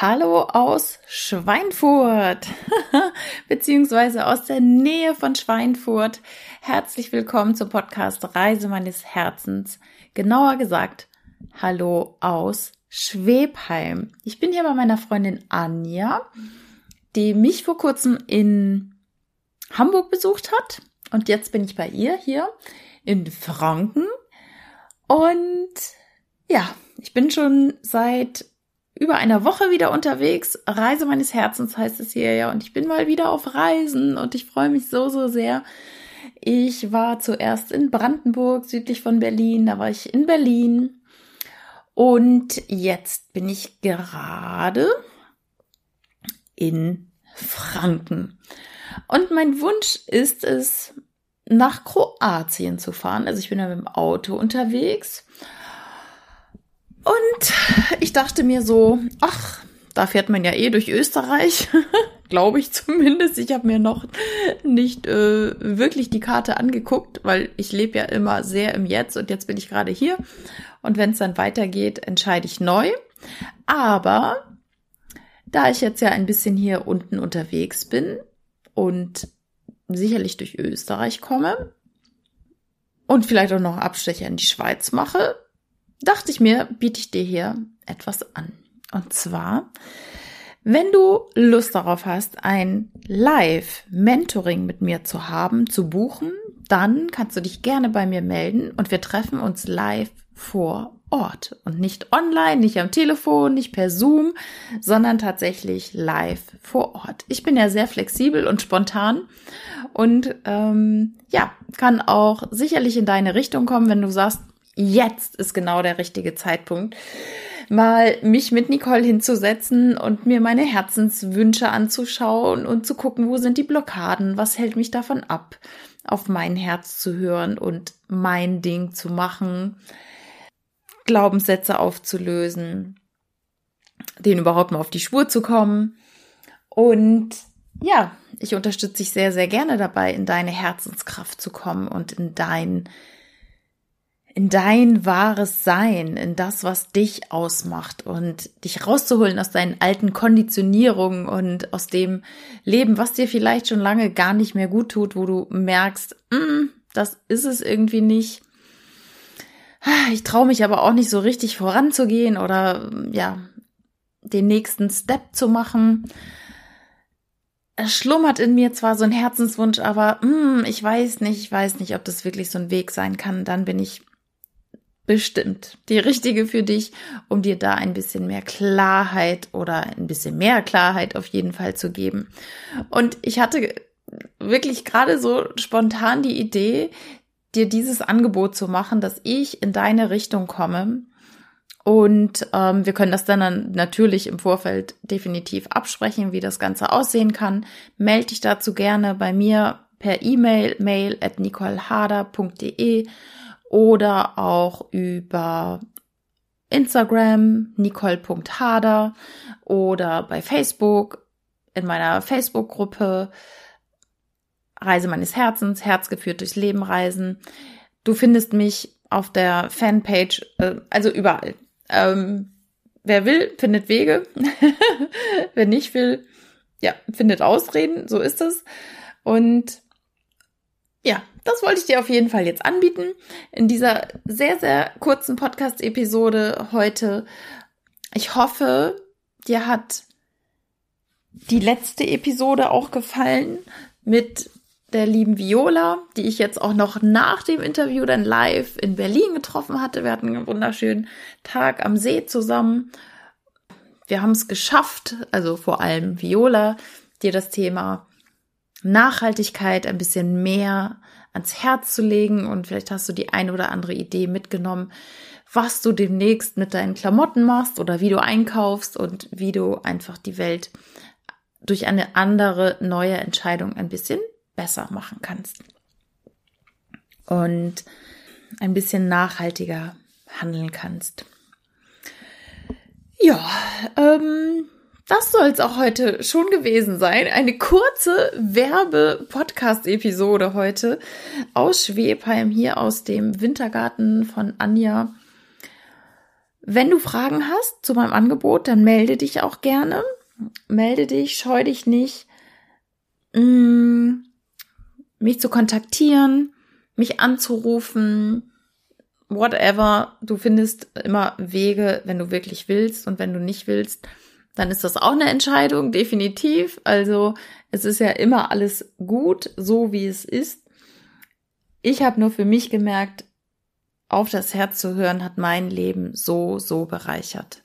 Hallo aus Schweinfurt, beziehungsweise aus der Nähe von Schweinfurt. Herzlich willkommen zum Podcast Reise meines Herzens. Genauer gesagt, hallo aus Schwebheim. Ich bin hier bei meiner Freundin Anja, die mich vor kurzem in Hamburg besucht hat. Und jetzt bin ich bei ihr hier in Franken. Und ja, ich bin schon seit über einer Woche wieder unterwegs. Reise meines Herzens heißt es hier ja. Und ich bin mal wieder auf Reisen und ich freue mich so, so sehr. Ich war zuerst in Brandenburg, südlich von Berlin. Da war ich in Berlin. Und jetzt bin ich gerade in Franken. Und mein Wunsch ist es, nach Kroatien zu fahren. Also ich bin ja mit dem Auto unterwegs und ich dachte mir so, ach, da fährt man ja eh durch Österreich, glaube ich zumindest. Ich habe mir noch nicht äh, wirklich die Karte angeguckt, weil ich lebe ja immer sehr im Jetzt und jetzt bin ich gerade hier. Und wenn es dann weitergeht, entscheide ich neu. Aber da ich jetzt ja ein bisschen hier unten unterwegs bin und sicherlich durch Österreich komme und vielleicht auch noch Abstecher in die Schweiz mache, dachte ich mir, biete ich dir hier etwas an. Und zwar, wenn du Lust darauf hast, ein Live-Mentoring mit mir zu haben, zu buchen, dann kannst du dich gerne bei mir melden und wir treffen uns live vor Ort und nicht online, nicht am Telefon, nicht per Zoom, sondern tatsächlich live vor Ort. Ich bin ja sehr flexibel und spontan und ähm, ja, kann auch sicherlich in deine Richtung kommen, wenn du sagst, jetzt ist genau der richtige Zeitpunkt, mal mich mit Nicole hinzusetzen und mir meine Herzenswünsche anzuschauen und zu gucken, wo sind die Blockaden, was hält mich davon ab, auf mein Herz zu hören und mein Ding zu machen, Glaubenssätze aufzulösen, denen überhaupt mal auf die Spur zu kommen. Und ja, ich unterstütze dich sehr, sehr gerne dabei, in deine Herzenskraft zu kommen und in dein in dein wahres Sein, in das, was dich ausmacht und dich rauszuholen aus deinen alten Konditionierungen und aus dem Leben, was dir vielleicht schon lange gar nicht mehr gut tut, wo du merkst, mm, das ist es irgendwie nicht. Ich traue mich aber auch nicht so richtig voranzugehen oder ja, den nächsten Step zu machen. Es schlummert in mir zwar so ein Herzenswunsch, aber mm, ich weiß nicht, ich weiß nicht, ob das wirklich so ein Weg sein kann. Dann bin ich bestimmt die richtige für dich, um dir da ein bisschen mehr Klarheit oder ein bisschen mehr Klarheit auf jeden Fall zu geben. Und ich hatte wirklich gerade so spontan die Idee, dir dieses Angebot zu machen, dass ich in deine Richtung komme. Und ähm, wir können das dann natürlich im Vorfeld definitiv absprechen, wie das Ganze aussehen kann. Melde dich dazu gerne bei mir per E-Mail, mail at nicolehader.de oder auch über Instagram nicole.hader oder bei Facebook in meiner Facebook-Gruppe Reise meines Herzens, Herzgeführt durchs Leben reisen. Du findest mich auf der Fanpage, äh, also überall. Ähm, wer will, findet Wege. wer nicht will, ja, findet Ausreden. So ist es. Und ja, das wollte ich dir auf jeden Fall jetzt anbieten. In dieser sehr, sehr kurzen Podcast-Episode heute. Ich hoffe, dir hat die letzte Episode auch gefallen mit der lieben Viola, die ich jetzt auch noch nach dem Interview dann live in Berlin getroffen hatte. Wir hatten einen wunderschönen Tag am See zusammen. Wir haben es geschafft, also vor allem Viola, dir das Thema Nachhaltigkeit ein bisschen mehr ans Herz zu legen und vielleicht hast du die eine oder andere Idee mitgenommen, was du demnächst mit deinen Klamotten machst oder wie du einkaufst und wie du einfach die Welt durch eine andere neue Entscheidung ein bisschen besser machen kannst. Und ein bisschen nachhaltiger handeln kannst. Ja, ähm, das soll es auch heute schon gewesen sein. Eine kurze Werbe-Podcast-Episode heute aus Schwebheim, hier aus dem Wintergarten von Anja. Wenn du Fragen hast zu meinem Angebot, dann melde dich auch gerne. Melde dich, scheu dich nicht, mm, mich zu kontaktieren, mich anzurufen, whatever. Du findest immer Wege, wenn du wirklich willst und wenn du nicht willst, dann ist das auch eine Entscheidung, definitiv. Also es ist ja immer alles gut, so wie es ist. Ich habe nur für mich gemerkt, auf das Herz zu hören, hat mein Leben so, so bereichert.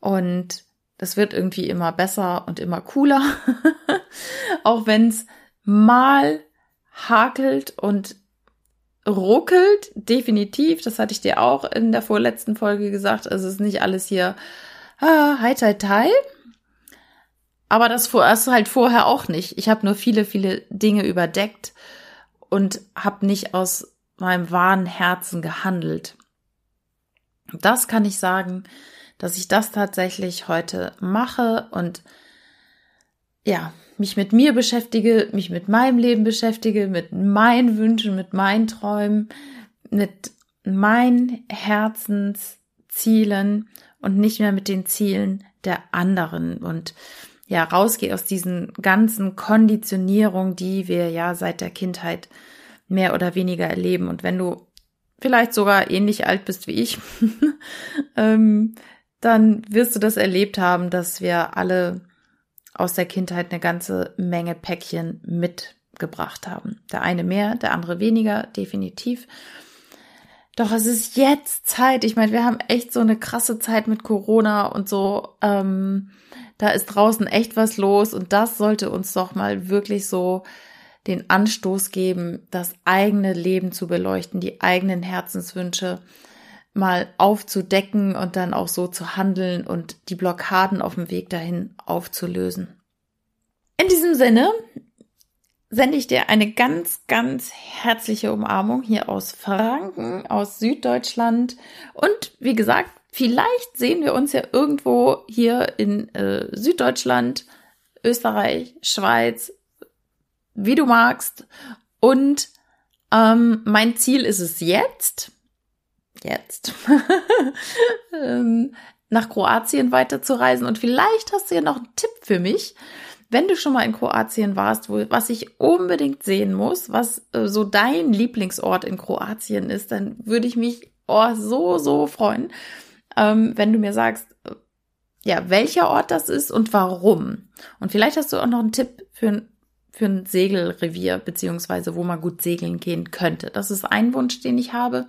Und das wird irgendwie immer besser und immer cooler. auch wenn es mal hakelt und ruckelt, definitiv. Das hatte ich dir auch in der vorletzten Folge gesagt. Also es ist nicht alles hier ah, hi, tai, tai. Aber das, das halt vorher auch nicht. Ich habe nur viele, viele Dinge überdeckt und habe nicht aus meinem wahren Herzen gehandelt. Das kann ich sagen, dass ich das tatsächlich heute mache und ja, mich mit mir beschäftige, mich mit meinem Leben beschäftige, mit meinen Wünschen, mit meinen Träumen, mit meinen Herzenszielen und nicht mehr mit den Zielen der anderen und ja, rausgehe aus diesen ganzen Konditionierungen, die wir ja seit der Kindheit mehr oder weniger erleben. Und wenn du vielleicht sogar ähnlich alt bist wie ich, ähm, dann wirst du das erlebt haben, dass wir alle aus der Kindheit eine ganze Menge Päckchen mitgebracht haben. Der eine mehr, der andere weniger, definitiv. Doch es ist jetzt Zeit. Ich meine, wir haben echt so eine krasse Zeit mit Corona und so. Ähm, da ist draußen echt was los und das sollte uns doch mal wirklich so den Anstoß geben, das eigene Leben zu beleuchten, die eigenen Herzenswünsche mal aufzudecken und dann auch so zu handeln und die Blockaden auf dem Weg dahin aufzulösen. In diesem Sinne sende ich dir eine ganz, ganz herzliche Umarmung hier aus Franken, aus Süddeutschland. Und wie gesagt, vielleicht sehen wir uns ja irgendwo hier in äh, Süddeutschland, Österreich, Schweiz, wie du magst. Und ähm, mein Ziel ist es jetzt, jetzt, ähm, nach Kroatien weiterzureisen. Und vielleicht hast du ja noch einen Tipp für mich, wenn du schon mal in Kroatien warst, wo, was ich unbedingt sehen muss, was äh, so dein Lieblingsort in Kroatien ist, dann würde ich mich oh, so, so freuen, ähm, wenn du mir sagst, äh, ja, welcher Ort das ist und warum. Und vielleicht hast du auch noch einen Tipp für für ein Segelrevier, beziehungsweise wo man gut segeln gehen könnte. Das ist ein Wunsch, den ich habe.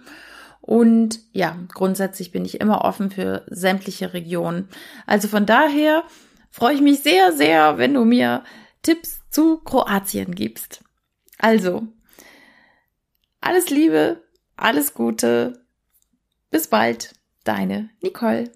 Und ja, grundsätzlich bin ich immer offen für sämtliche Regionen. Also von daher freue ich mich sehr, sehr, wenn du mir Tipps zu Kroatien gibst. Also, alles Liebe, alles Gute. Bis bald, deine Nicole.